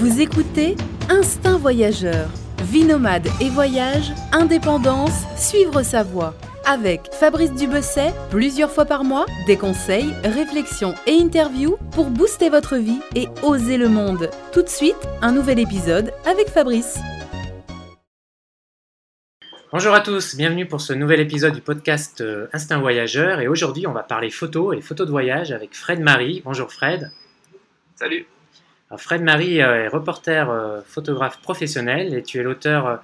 Vous écoutez Instinct Voyageur. Vie nomade et voyage, indépendance, suivre sa voie. Avec Fabrice Dubesset, plusieurs fois par mois, des conseils, réflexions et interviews pour booster votre vie et oser le monde. Tout de suite, un nouvel épisode avec Fabrice. Bonjour à tous, bienvenue pour ce nouvel épisode du podcast euh, Instinct Voyageur. Et aujourd'hui, on va parler photos et photos de voyage avec Fred Marie. Bonjour Fred. Salut. Fred Marie euh, est reporter euh, photographe professionnel et tu es l'auteur euh,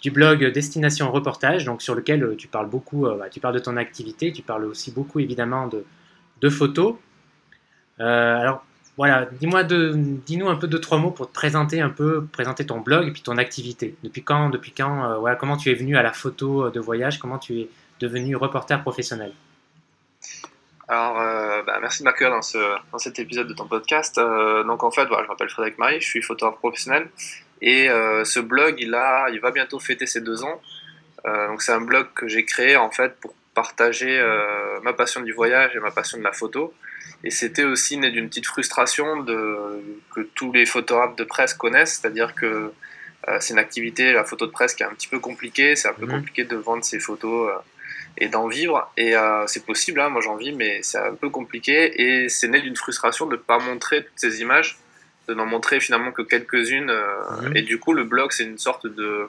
du blog Destination Reportage, donc sur lequel tu parles beaucoup, bah, tu parles de ton activité, tu parles aussi beaucoup évidemment de, photos. alors voilà, dis-moi dis-nous un peu deux trois mots pour te présenter un peu, présenter ton blog et puis ton activité. Depuis quand, depuis quand, voilà, comment tu es venu à la photo de voyage, comment tu es devenu reporter professionnel? Alors, euh, bah, merci de m'accueillir dans, ce, dans cet épisode de ton podcast. Euh, donc, en fait, voilà, je m'appelle Frédéric Marie, je suis photographe professionnel. Et euh, ce blog, il, a, il va bientôt fêter ses deux ans. donc, c'est un blog que j'ai créé, en fait, pour partager ma passion du voyage et ma passion de la photo. Et c'était aussi né d'une petite frustration de, que tous les photographes de presse connaissent, c'est-à-dire que c'est une activité, la photo de presse, qui est un petit peu compliquée. C'est un peu mmh. compliqué de vendre ses photos et d'en vivre. Et euh, c'est possible, hein, moi j'en vis, mais c'est un peu compliqué. Et c'est né d'une frustration de ne pas montrer toutes ces images, de n'en montrer finalement que quelques-unes. Euh, mhm. Et du coup, le blog, c'est une sorte de,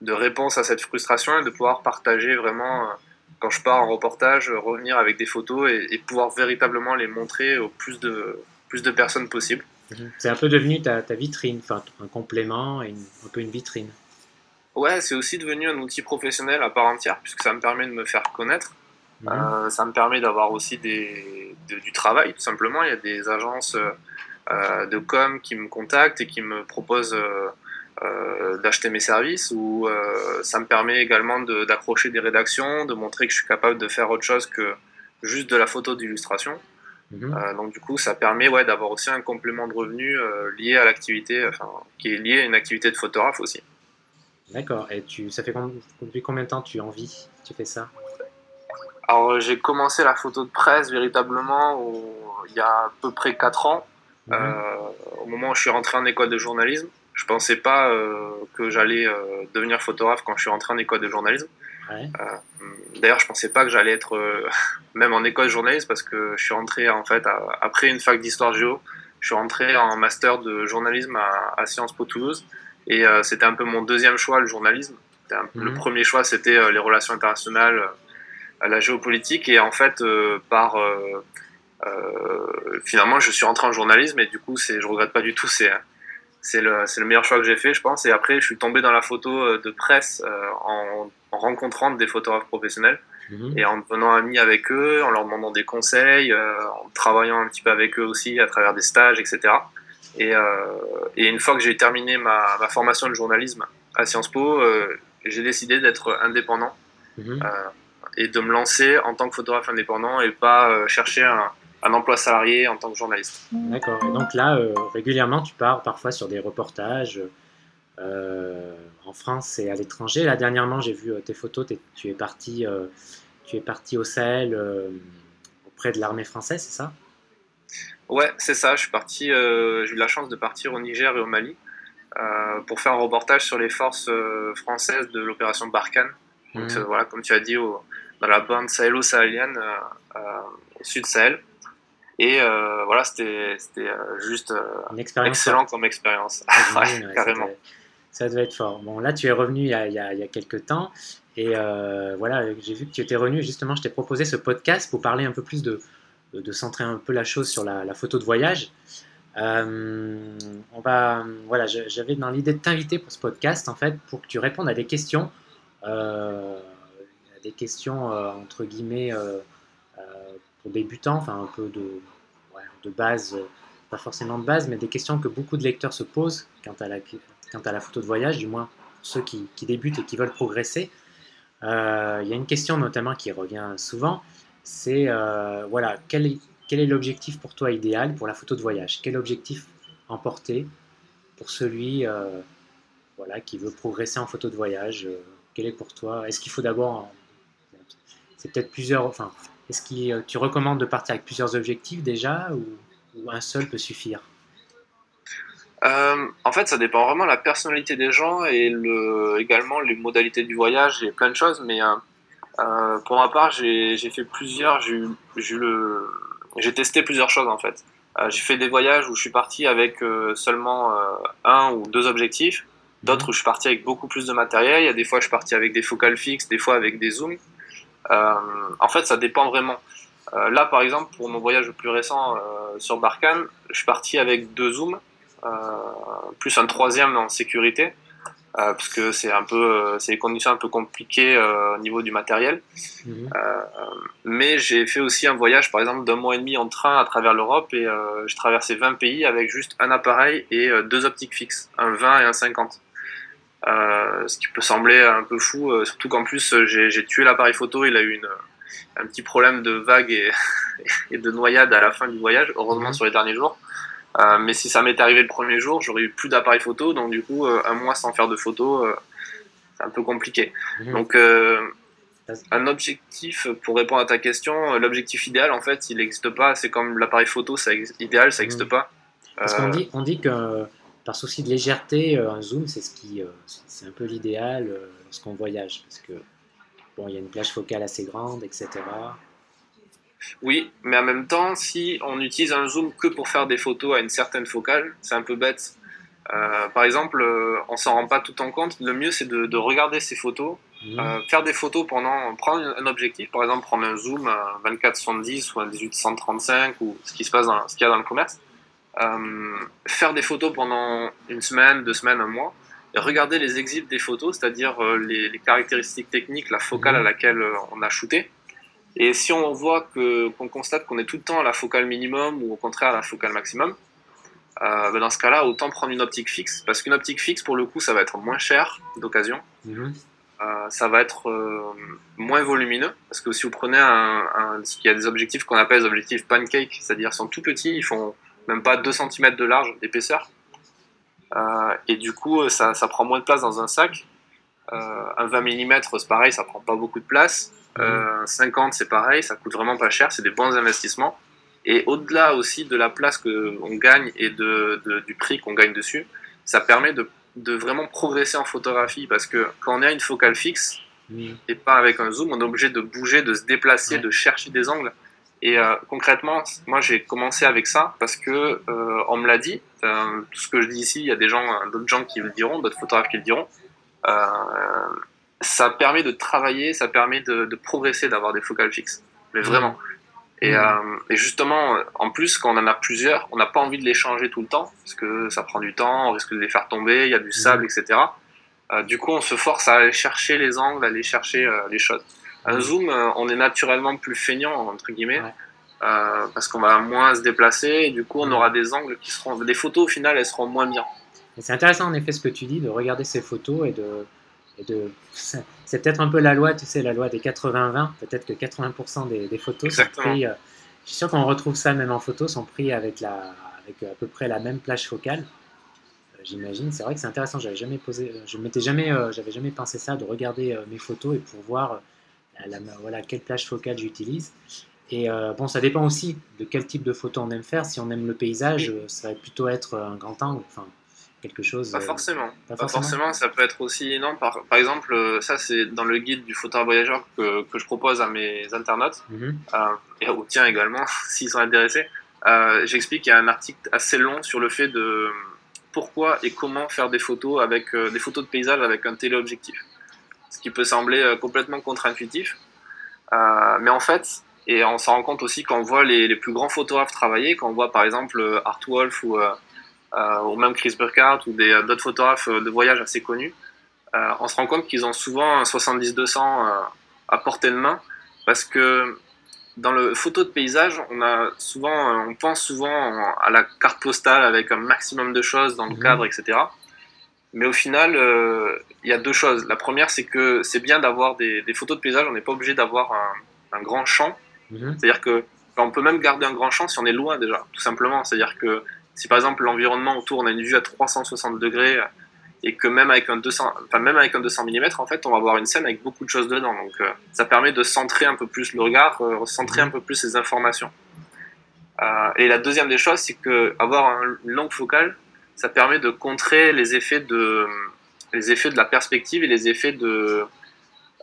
de réponse à cette frustration et de pouvoir partager vraiment, euh, quand je pars en reportage, revenir avec des photos et, pouvoir véritablement les montrer au plus de, plus de personnes possible. Mhm. C'est un peu devenu ta, ta vitrine, enfin un complément et un peu une vitrine. Ouais, c'est aussi devenu un outil professionnel à part entière, puisque ça me permet de me faire connaître. Mhm. Euh, ça me permet d'avoir aussi des, du travail, tout simplement. Il y a des agences euh, de com qui me contactent et qui me proposent euh, d'acheter mes services, ou ça me permet également d'accrocher des rédactions, de montrer que je suis capable de faire autre chose que juste de la photo d'illustration. Mhm. donc du coup, ça permet ouais, d'avoir aussi un complément de revenu lié à l'activité, enfin, qui est lié à une activité de photographe aussi. D'accord. Et tu, ça fait depuis combien de temps tu en vis Tu fais ça? Alors, j'ai commencé la photo de presse véritablement il y a à peu près 4 ans. Mhm. Euh, au moment où je suis rentré en école de journalisme, je pensais pas euh, que j'allais euh, devenir photographe quand je suis rentré en école de journalisme. D'ailleurs, je pensais pas que j'allais être même en école de journalisme parce que je suis rentré en fait après une fac d'histoire géo. Je suis rentré en master de journalisme à, à Sciences Po Toulouse. Et euh, c'était un peu mon deuxième choix, le journalisme. Le mhm. premier choix, c'était euh, les relations internationales, euh, la géopolitique. Et en fait, par finalement, je suis rentré en journalisme et du coup, c'est, je regrette pas du tout. C'est c'est le, le, meilleur choix que j'ai fait, je pense. Et après, je suis tombé dans la photo de presse en, rencontrant des photographes professionnels mhm. et en devenant ami avec eux, en leur demandant des conseils, en travaillant un petit peu avec eux aussi à travers des stages, etc. Euh, et, une fois que j'ai terminé ma, formation de journalisme à Sciences Po, euh, j'ai décidé d'être indépendant mhm. euh, et de me lancer en tant que photographe indépendant et pas chercher un, emploi salarié en tant que journaliste. D'accord. Et donc là, régulièrement, tu pars parfois sur des reportages en France et à l'étranger. Là, dernièrement, j'ai vu tes photos. tu es parti, tu es parti au Sahel auprès de l'armée française, c'est ça? Ouais, c'est ça. Je suis parti. Euh, j'ai eu la chance de partir au Niger et au Mali euh, pour faire un reportage sur les forces euh, françaises de l'opération Barkhane. Donc mmh. voilà, comme tu as dit, dans la bande sahélo-sahélienne au sud Sahel. Et voilà, c'était juste excellent comme expérience. Ah, carrément. Ça devait être fort. Bon, là, tu es revenu il y a, il y a, il y a quelques temps. Et voilà, j'ai vu que tu étais revenu. Justement, je t'ai proposé ce podcast pour parler un peu plus de, de, centrer un peu la chose sur la, photo de voyage. Euh, on va, voilà, j'avais dans l'idée de t'inviter pour ce podcast en fait pour que tu répondes à des questions, euh, des questions euh, entre guillemets pour débutants, enfin un peu de, de base, pas forcément de base, mais des questions que beaucoup de lecteurs se posent quant à la, à la photo de voyage, du moins ceux qui, qui débutent et qui veulent progresser. Il y a une question notamment qui revient souvent, c'est euh, voilà, quel est, quel est l'objectif pour toi idéal pour la photo de voyage? Quel objectif emporter pour celui euh, voilà, qui veut progresser en photo de voyage? Euh, Quel est pour toi? Est-ce qu'il faut d'abord. C'est peut-être plusieurs. Enfin, est-ce que tu recommandes de partir avec plusieurs objectifs déjà ou, un seul peut suffire? En fait, ça dépend vraiment de la personnalité des gens et le, également les modalités du voyage et plein de choses. Mais pour ma part, j'ai fait plusieurs, j'ai testé plusieurs choses en fait. j'ai fait des voyages où je suis parti avec seulement un ou deux objectifs D'autres où je suis parti avec beaucoup plus de matériel. Il y a des fois, je suis parti avec des focales fixes, des fois avec des zooms. Euh, en fait, ça dépend vraiment. Euh, là, par exemple, pour mon voyage le plus récent euh, sur Barkhane, je suis parti avec deux zooms, plus un troisième en sécurité, parce que c'est un peu, c'est des conditions un peu compliquées au niveau du matériel. Mhm. mais j'ai fait aussi un voyage, par exemple, d'un mois et demi en train à travers l'Europe et j'ai traversé 20 pays avec juste un appareil et deux optiques fixes, un 20 et un 50. Euh, ce qui peut sembler un peu fou, euh, surtout qu'en plus euh, j'ai tué l'appareil photo, il a eu une, un petit problème de vague et, et, de noyade à la fin du voyage, heureusement mhm. sur les derniers jours. Mais si ça m'était arrivé le premier jour, j'aurais eu plus d'appareil photo, donc du coup un mois sans faire de photo, c'est un peu compliqué. Mhm. Donc un objectif, pour répondre à ta question, l'objectif idéal en fait il n'existe pas, c'est comme l'appareil photo, ça, idéal ça n'existe mhm. pas. Parce qu'on dit, on dit que par souci de légèreté, euh, un zoom, c'est ce qui, euh, c'est un peu l'idéal euh, lorsqu'on voyage, parce que bon, il y a une plage focale assez grande, etc. Oui, mais en même temps, si on utilise un zoom que pour faire des photos à une certaine focale, c'est un peu bête. par exemple, on s'en rend pas tout en compte. Le mieux, c'est de, regarder ces photos, mmh. faire des photos pendant, prendre un objectif, par exemple, prendre un zoom à 24-70 ou un 18-135 ou ce qui se passe, dans, ce qu'il y a dans le commerce, euh, faire des photos pendant une semaine, deux semaines, un mois, et regarder les exifs des photos, c'est-à-dire euh, les, caractéristiques techniques, la focale à laquelle euh, on a shooté. Et si on voit que qu'on constate qu'on est tout le temps à la focale minimum ou au contraire à la focale maximum, ben dans ce cas-là, autant prendre une optique fixe, parce qu'une optique fixe, pour le coup, ça va être moins cher d'occasion. Mhm. ça va être moins volumineux, parce que si vous prenez un, un il y a des objectifs qu'on appelle des objectifs pancake, c'est-à-dire sont tout petits, ils font même pas 2 cm de large d'épaisseur. Euh, et du coup, ça, ça, prend moins de place dans un sac. Euh, un 20 mm, c'est pareil, ça prend pas beaucoup de place. Euh, 50, c'est pareil, ça coûte vraiment pas cher, c'est des bons investissements. Et au-delà aussi de la place qu'on gagne et de, du prix qu'on gagne dessus, ça permet de, de, vraiment progresser en photographie parce que quand on est à une focale fixe et pas avec un zoom, on est obligé de bouger, de se déplacer, de chercher des angles. Et euh, concrètement, moi j'ai commencé avec ça parce que euh, on me l'a dit. Tout ce que je dis ici, il y a des gens, d'autres gens qui le diront, d'autres photographes qui le diront. Ça permet de travailler, ça permet de, progresser, d'avoir des focales fixes. Mais mmh. vraiment. Et, mmh. et, justement, en plus, quand on en a plusieurs, on n'a pas envie de les changer tout le temps parce que ça prend du temps, on risque de les faire tomber, il y a du sable, mmh. etc. du coup, on se force à aller chercher les angles, à aller chercher les choses. Un zoom, euh, on est naturellement plus feignant, entre guillemets, euh, parce qu'on va moins se déplacer, et du coup, on aura des angles qui seront. Des photos, au final, elles seront moins bien. C'est intéressant, en effet, ce que tu dis, de regarder ces photos et de. de... C'est peut-être un peu la loi, tu sais, la loi des 80-20. Peut-être que 80% des, photos sont prises. Euh, je suis sûr qu'on retrouve ça même en photo, sont pris avec, la, avec à peu près la même plage focale j'imagine. C'est vrai que c'est intéressant. J'avais jamais posé, je m'étais jamais, j'avais jamais pensé ça, de regarder mes photos et pour voir voilà, quelle plage focale j'utilise. Et euh, bon, ça dépend aussi de quel type de photo on aime faire. Si on aime le paysage, euh, ça va plutôt être un grand angle, enfin quelque chose. Pas euh, forcément. Pas, forcément. Ça peut être aussi non. Par, par exemple, ça c'est dans le guide du photographe voyageur que, que, je propose à mes internautes mhm. et aux tiens également s'ils sont intéressés. J'explique qu'il y a un article assez long sur le fait de pourquoi et comment faire des photos avec des photos de paysage avec un téléobjectif ce qui peut sembler euh, complètement contre-intuitif. Euh, mais en fait, et on s'en rend compte aussi quand on voit les, plus grands photographes travailler, quand on voit par exemple euh, Art Wolf ou, ou même Chris Burkhardt ou d'autres photographes de voyage assez connus, on se rend compte qu'ils ont souvent un 70-200 à portée de main parce que dans le photo de paysage, on a souvent, on pense souvent à la carte postale avec un maximum de choses dans le mhm. cadre, etc. Mais au final, euh, il y a deux choses. La première, c'est que c'est bien d'avoir des, photos de paysage. On n'est pas obligé d'avoir un, grand champ. Mhm. C'est-à-dire que on peut même garder un grand champ si on est loin déjà, tout simplement. C'est-à-dire que si par exemple l'environnement autour, on a une vue à 360 degrés et que même avec un 200, enfin même avec un 200 mm, en fait, on va avoir une scène avec beaucoup de choses dedans. Donc euh, ça permet de centrer un peu plus le regard, euh, centrer un peu plus les informations. et la deuxième des choses, c'est que avoir une longue focale, ça permet de contrer les effets de, les effets de la perspective et les effets de,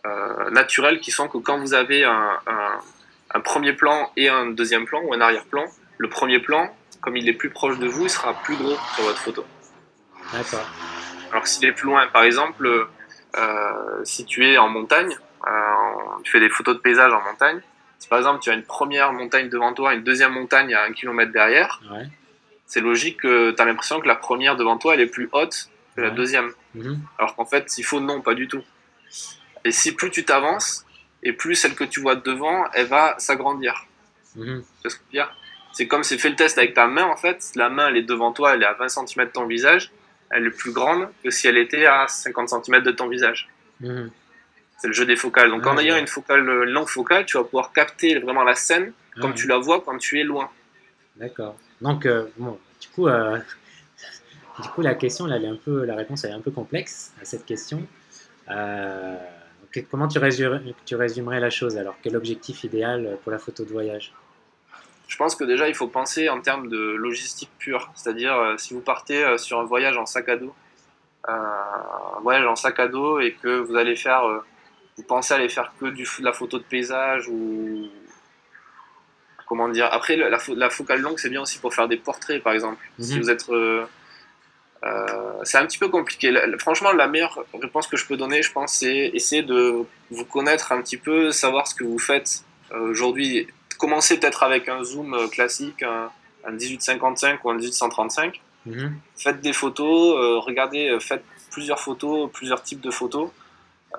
euh, naturels qui sont que quand vous avez un, premier plan et un deuxième plan ou un arrière-plan, le premier plan, comme il est plus proche de vous, il sera plus gros sur votre photo. D'accord. Alors que s'il est plus loin, par exemple, euh, si tu es en montagne, euh, tu fais des photos de paysage en montagne, si par exemple tu as une première montagne devant toi, une deuxième montagne à un kilomètre derrière, c'est logique que tu as l'impression que la première devant toi elle est plus haute que la deuxième. Mhm. Alors qu'en fait, s'il faut, non, pas du tout. Et si plus tu t'avances, et plus celle que tu vois devant, elle va s'agrandir. Mhm. C'est comme si tu fais le test avec ta main, en fait. La main, elle est devant toi, elle est à 20 cm de ton visage. Elle est plus grande que si elle était à 50 cm de ton visage. Mhm. C'est le jeu des focales. Donc, en ayant une focale euh, longue focale, tu vas pouvoir capter vraiment la scène comme tu la vois quand tu es loin. D'accord. Donc, euh, bon, du coup, euh, du coup, la question, là, elle est un peu, la réponse, elle est un peu complexe à cette question. comment tu résumerais la chose alors? Quel objectif idéal pour la photo de voyage? Je pense que déjà il faut penser en termes de logistique pure, c'est-à-dire si vous partez sur un voyage en sac à dos, un voyage en sac à dos et que vous allez faire vous pensez aller faire que du, de la photo de paysage ou comment dire après la, la focale longue c'est bien aussi pour faire des portraits par exemple. Si mhm. vous êtes euh, euh, c'est un petit peu compliqué. Franchement la meilleure réponse que je peux donner je pense c'est essayer de vous connaître un petit peu savoir ce que vous faites euh, aujourd'hui commencez peut-être avec un zoom classique un, 1855 ou un 1835 mhm. faites des photos regardez faites plusieurs photos plusieurs types de photos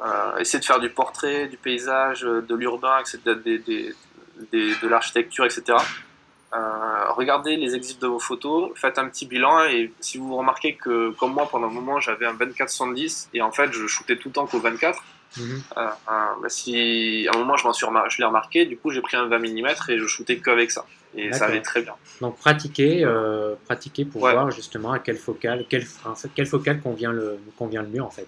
euh, essayer de faire du portrait, du paysage, euh, de l'urbain, de l'architecture, etc. Euh, regardez les exits de vos photos, faites un petit bilan et si vous remarquez que, comme moi, pendant un moment, j'avais un 24-70 et en fait, je shootais tout le temps qu'au 24, mhm. bah, si à un moment je m'en suis je l'ai remarqué, du coup j'ai pris un 20 mm et je shootais qu'avec ça. Et ça allait très bien. Donc pratiquer, pratiquer pour voir justement à quelle focale, quelle, quelle focale convient le, convient le mieux en fait.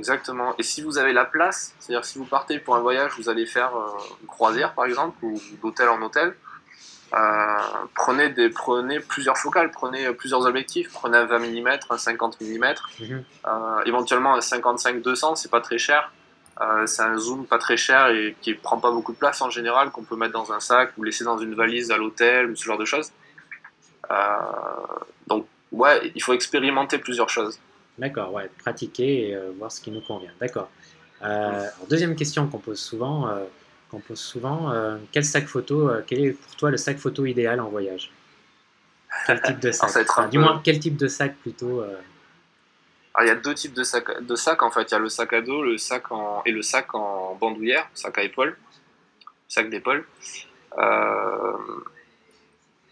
Exactement. Et si vous avez la place, c'est-à-dire si vous partez pour un voyage, vous allez faire euh, une croisière par exemple, ou d'hôtel en hôtel, euh, prenez, des, prenez plusieurs focales, prenez plusieurs objectifs, prenez un 20 mm, un 50 mm, mhm. euh, éventuellement un 55-200, c'est pas très cher. c'est un zoom pas très cher et qui prend pas beaucoup de place en général, qu'on peut mettre dans un sac ou laisser dans une valise à l'hôtel ou ce genre de choses. donc ouais, il faut expérimenter plusieurs choses. D'accord, ouais, pratiquer et euh, voir ce qui nous convient. D'accord. Euh, deuxième question qu'on pose souvent, euh, qu'on pose souvent quel sac photo, quel est pour toi le sac photo idéal en voyage? Quel type de sac? Du moins, quel type de sac plutôt il y a deux types de sacs de sac, en fait. Il y a le sac à dos le sac en, et le sac en bandoulière, sac à épaule, sac d'épaule.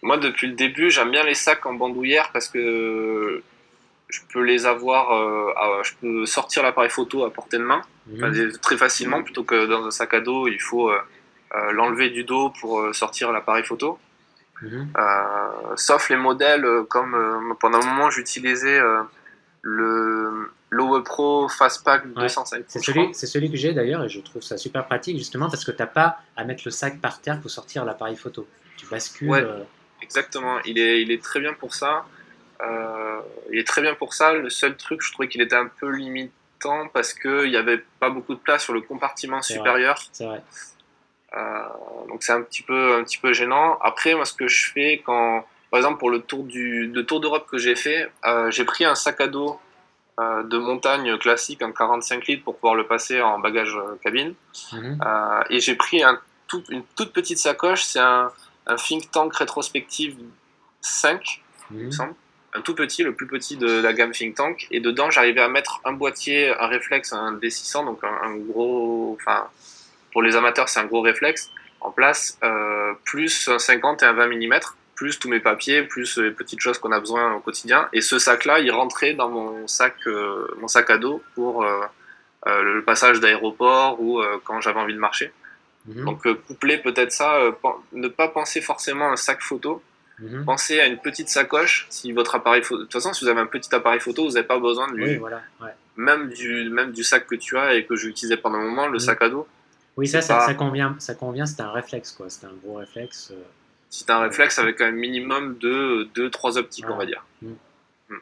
moi, depuis le début, j'aime bien les sacs en bandoulière parce que je peux les avoir, euh, je peux sortir l'appareil photo à portée de main très facilement plutôt que dans un sac à dos, il faut euh, euh, l'enlever du dos pour sortir l'appareil photo. Mhm. sauf les modèles comme pendant un moment j'utilisais le l'OE Pro Fastpack 205. C'est celui, celui, que j'ai d'ailleurs et je trouve ça super pratique justement parce que tu n'as pas à mettre le sac par terre pour sortir l'appareil photo. Tu bascules. Ouais, exactement. Il est, il est très bien pour ça. Euh, il est très bien pour ça. Le seul truc, je trouvais qu'il était un peu limitant parce qu'il n'y avait pas beaucoup de place sur le compartiment supérieur. C'est vrai. Euh, donc c'est un petit peu un petit peu gênant. Après, moi, ce que je fais quand, par exemple, pour le tour du tour d'Europe que j'ai fait, euh, j'ai pris un sac à dos de montagne classique, un 45 litres pour pouvoir le passer en bagage cabine, mhm. et j'ai pris un tout, une toute petite sacoche. C'est un, un Think Tank rétrospective 5, il me mhm. semble un tout petit, le plus petit de la gamme Think Tank, et dedans j'arrivais à mettre un boîtier, un réflexe, un D600, donc un, gros, enfin pour les amateurs c'est un gros réflexe en place, euh, plus un 50 et un 20 mm, plus tous mes papiers, plus les petites choses qu'on a besoin au quotidien, et ce sac-là il rentrait dans mon sac, euh, mon sac à dos pour euh, le passage d'aéroport ou quand j'avais envie de marcher. Mhm. Donc coupler peut-être ça, ne pas penser forcément un sac photo, Mhm. Pensez à une petite sacoche. Si votre appareil photo, de toute façon, si vous avez un petit appareil photo, vous n'avez pas besoin de lui. Oui, voilà, même, du, même du sac que tu as et que j'utilisais pendant un moment, le mhm. sac à dos. Oui, ça, ça, convient. Ça convient. C'est un réflexe, quoi. C'est un gros réflexe. Euh. C'est un réflexe avec un minimum de 2-3 optiques, on va dire. Mhm.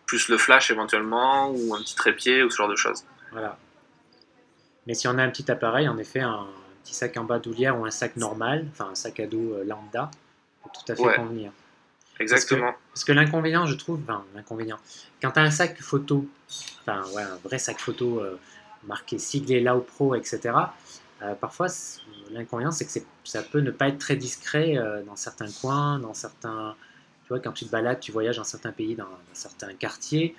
plus le flash éventuellement, ou un petit trépied, ou ce genre de choses. Voilà. Mais si on a un petit appareil, en effet, un petit sac en bandoulière ou un sac normal, enfin un sac à dos euh, lambda, peut tout à fait convenir. Exactement. Parce que, l'inconvénient, je trouve, enfin, l'inconvénient, quand tu as un sac photo, enfin, ouais, un vrai sac photo euh, marqué siglé Lao Pro, etc., euh, parfois, l'inconvénient, c'est que ça peut ne pas être très discret dans certains coins, dans certains. Tu vois, quand tu te balades, tu voyages dans certains pays, dans, dans certains quartiers.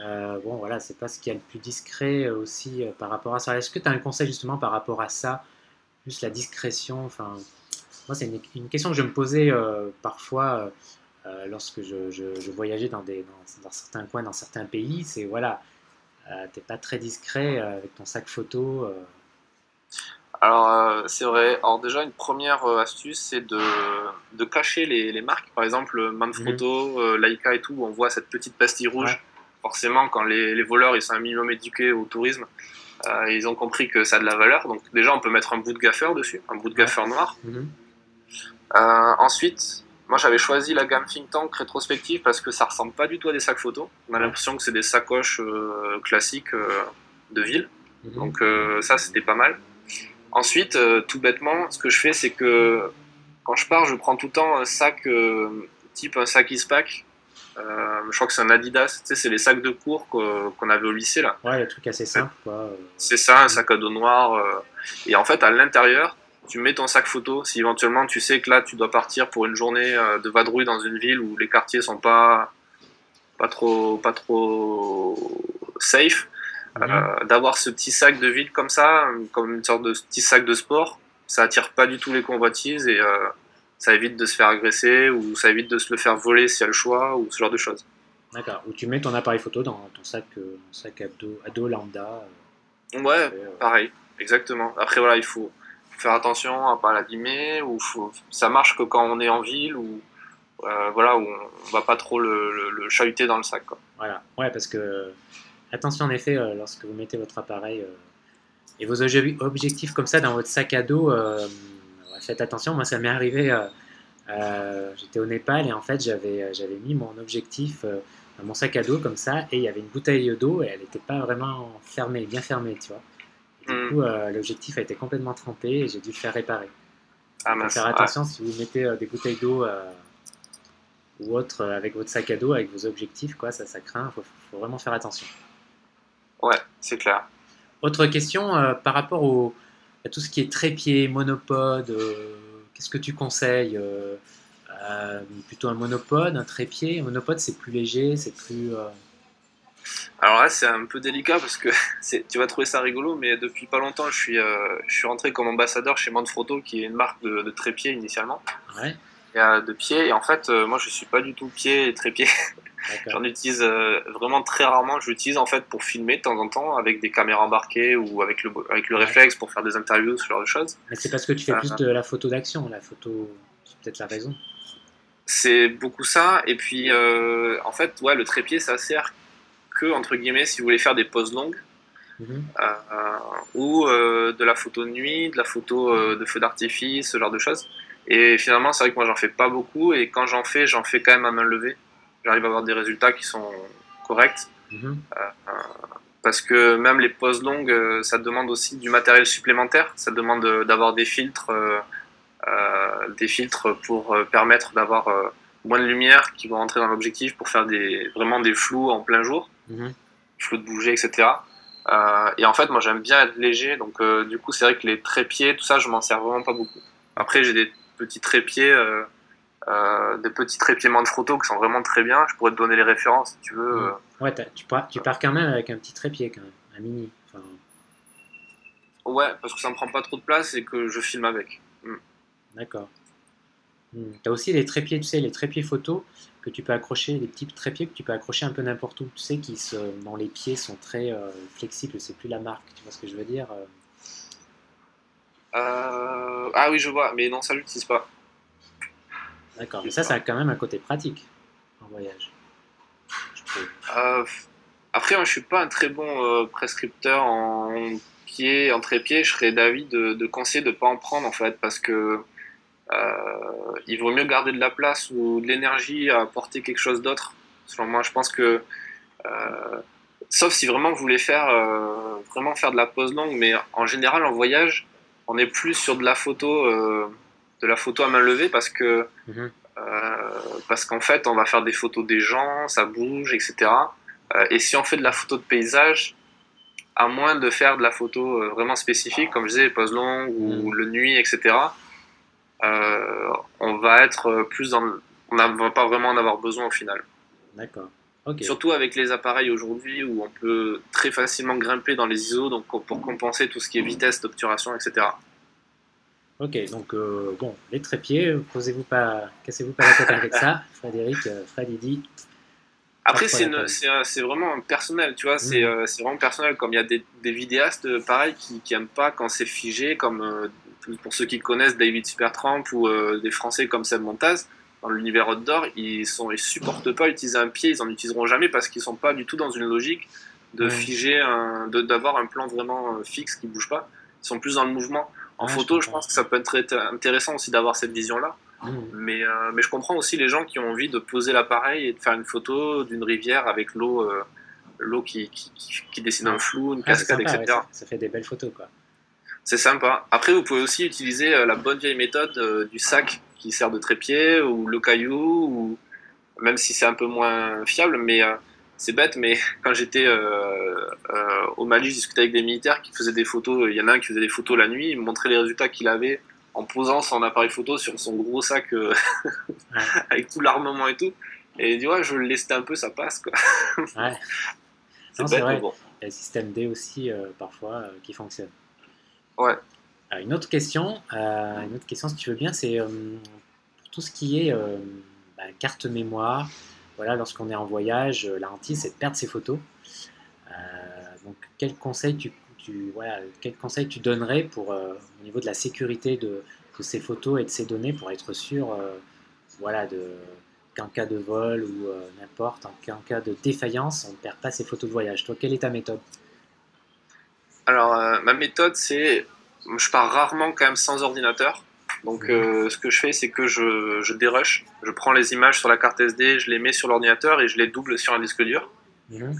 Euh, bon, voilà, c'est pas ce qui est le plus discret euh, aussi euh, par rapport à ça. Est-ce que tu as un conseil justement par rapport à ça? Juste la discrétion enfin, Moi, c'est une, question que je me posais parfois lorsque je, voyageais dans, des, dans, certains coins, dans certains pays. C'est voilà, t'es pas très discret avec ton sac photo. Alors, c'est vrai. Alors, déjà, une première astuce, c'est de, de, cacher les, les, marques. Par exemple, Manfrotto, mhm. Leica et tout, on voit cette petite pastille rouge forcément, quand les, voleurs ils sont un minimum éduqués au tourisme, euh, ils ont compris que ça a de la valeur. Donc déjà, on peut mettre un bout de gaffeur dessus, un bout de gaffeur noir. Mhm. Euh, ensuite, moi j'avais choisi la gamme Think Tank rétrospective parce que ça ressemble pas du tout à des sacs photos. On a l'impression que c'est des sacoches euh, classiques de ville. Mhm. Donc ça, c'était pas mal. Ensuite, tout bêtement, ce que je fais, c'est que quand je pars, je prends tout le temps un sac type un sac Ispac euh, je crois que c'est un Adidas, tu sais, c'est les sacs de cours qu'on avait au lycée là. Ouais, les trucs assez simples quoi. C'est ça, un sac à dos noir. Euh. et en fait, à l'intérieur, tu mets ton sac photo. Si éventuellement tu sais que là tu dois partir pour une journée euh, de vadrouille dans une ville où les quartiers sont pas pas trop pas trop safe, mhm. d'avoir ce petit sac de ville comme ça, comme une sorte de petit sac de sport, ça attire pas du tout les convoitises et ça évite de se faire agresser ou ça évite de se le faire voler s'il y a le choix ou ce genre de choses. D'accord. Ou tu mets ton appareil photo dans ton sac, euh, sac à, dos, lambda. Euh, ouais, euh, pareil, exactement. Après voilà, il faut faire attention à pas l'abîmer ou ça marche que quand on est en ville ou voilà où on va pas trop le, chahuter dans le sac. Quoi. Voilà. Ouais, parce que attention en effet lorsque vous mettez votre appareil et vos objectifs comme ça dans votre sac à dos faites attention, moi ça m'est arrivé, euh, euh, j'étais au Népal et en fait j'avais, euh, j'avais mis mon objectif dans mon sac à dos comme ça et il y avait une bouteille d'eau et elle n'était pas vraiment fermée, bien fermée, tu vois. Du hmm. coup, l'objectif a été complètement trempé et j'ai dû le faire réparer. Ah, faut faire attention si vous mettez des bouteilles d'eau ou autre avec votre sac à dos, avec vos objectifs, quoi, ça, ça craint, il faut, vraiment faire attention. Ouais, c'est clair. Autre question par rapport au, tout ce qui est trépied, monopode, euh, qu'est-ce que tu conseilles euh, euh, Plutôt un monopode, un trépied? Un monopode, c'est plus léger, c'est plus. Alors là, c'est un peu délicat parce que tu vas trouver ça rigolo, mais depuis pas longtemps, je suis, je suis rentré comme ambassadeur chez Manfrotto, qui est une marque de, de trépied initialement. Ouais. de pied. Et en fait, moi, je suis pas du tout pied et trépied. J'en utilise euh, vraiment très rarement. Je l'utilise en fait pour filmer de temps en temps avec des caméras embarquées ou avec le, avec le réflexe pour faire des interviews, ce genre de choses. Mais c'est parce que tu fais plus euh, de la photo d'action, la photo, c'est peut-être la raison. C'est beaucoup ça. Et puis euh, en fait, ouais, le trépied ça sert que entre guillemets si vous voulez faire des poses longues. Mhm. ou de la photo de nuit, de la photo de feu d'artifice, ce genre de choses. Et finalement, c'est vrai que moi j'en fais pas beaucoup et quand j'en fais, j'en fais quand même à main levée j'arrive à avoir des résultats qui sont corrects. Mhm. Euh, euh, parce que même les poses longues, euh, ça demande aussi du matériel supplémentaire. Ça demande d'avoir des filtres, des filtres pour permettre d'avoir moins de lumière qui vont rentrer dans l'objectif pour faire des, vraiment des flous en plein jour, mmh. flous de bouger, etc. et en fait, moi j'aime bien être léger, donc du coup, c'est vrai que les trépieds, tout ça, je m'en sers vraiment pas beaucoup. Après, j'ai des petits trépieds euh, des petits trépieds de photo qui sont vraiment très bien. Je pourrais te donner les références si tu veux. Ouais, tu pars, tu pars quand même avec un petit trépied, quand même, un mini. Ouais, parce que ça me prend pas trop de place et que je filme avec. Mm. D'accord. Hmm. Tu as aussi les trépieds, tu sais, les trépieds photo que tu peux accrocher, les petits trépieds que tu peux accrocher un peu n'importe où, tu sais, qui se, dont les pieds sont très euh, flexibles, c'est plus la marque, tu vois ce que je veux dire euh? Ah oui, je vois, mais non, ça l'utilise pas. D'accord, mais ça, ça a quand même un côté pratique en voyage. Euh, après, moi, je suis pas un très bon euh, prescripteur en pied, en trépied. Je serais d'avis de, de, conseiller de pas en prendre en fait, parce que euh, il vaut mieux garder de la place ou de l'énergie à porter quelque chose d'autre. Selon moi, je pense que sauf si vraiment vous voulez faire, vraiment faire de la pose longue, mais en général, en voyage, on est plus sur de la photo, de la photo à main levée parce que. Mhm. parce qu'en fait, on va faire des photos des gens, ça bouge, etc. et si on fait de la photo de paysage, à moins de faire de la photo euh, vraiment spécifique, comme je disais, pose longue ou mm. le nuit, etc. Euh, on va être plus dans. On ne va pas vraiment en avoir besoin au final. D'accord. Surtout avec les appareils aujourd'hui où on peut très facilement grimper dans les ISO donc pour compenser tout ce qui est vitesse d'obturation, etc. Ok, donc euh, bon, les trépieds, posez-vous pas, cassez-vous pas la tête avec ça. Frédéric, Fred, il dit après, c'est vraiment personnel, tu vois, mm. euh, c'est vraiment personnel. Comme il y a des, des vidéastes, euh, pareil, qui, qui aiment pas quand c'est figé, comme euh, pour ceux qui connaissent David Supertramp ou des Français comme Seb Montaz, dans l'univers outdoor, ils sont ils supportent pas utiliser un pied, ils en utiliseront jamais parce qu'ils sont pas du tout dans une logique de figer, d'avoir un plan vraiment fixe qui bouge pas. Ils sont plus dans le mouvement. En photo, je, je pense que ça peut être intéressant aussi d'avoir cette vision-là. Mm. Mais, euh, mais je comprends aussi les gens qui ont envie de poser l'appareil et de faire une photo d'une rivière avec l'eau euh, l'eau qui, qui, qui, dessine un flou, une cascade, etc. ça fait des belles photos. quoi. C'est sympa. Après, vous pouvez aussi utiliser euh, la bonne vieille méthode du sac qui sert de trépied ou le caillou, ou même si c'est un peu moins fiable, mais c'est bête, mais quand j'étais au Mali, je discutais avec des militaires qui faisaient des photos. Il y en a un qui faisait des photos la nuit, il me montrait les résultats qu'il avait en posant son appareil photo sur son gros sac euh, avec tout l'armement et tout. Et tu vois, je le laissais un peu, ça passe quoi. ouais. c'est vrai. Bon. Il y a le système D aussi euh, parfois euh, qui fonctionne. Ouais. une autre question, une autre question si tu veux bien, c'est pour tout ce qui est bah, carte mémoire. Voilà, lorsqu'on est en voyage, la hantise c'est de perdre ses photos. donc, quel conseil tu tu, voilà, quel conseil tu donnerais pour, euh, au niveau de la sécurité de, ces photos et de ces données pour être sûr euh, voilà, de, qu'en cas de vol ou euh, n'importe, en, cas de défaillance, on ne perd pas ces photos de voyage? Toi, quelle est ta méthode? Alors, ma méthode, c'est. Je pars rarement quand même sans ordinateur. Donc, mhm. ce que je fais, c'est que je, je dérush. Je prends les images sur la carte SD, je les mets sur l'ordinateur et je les double sur un disque dur. Mhm.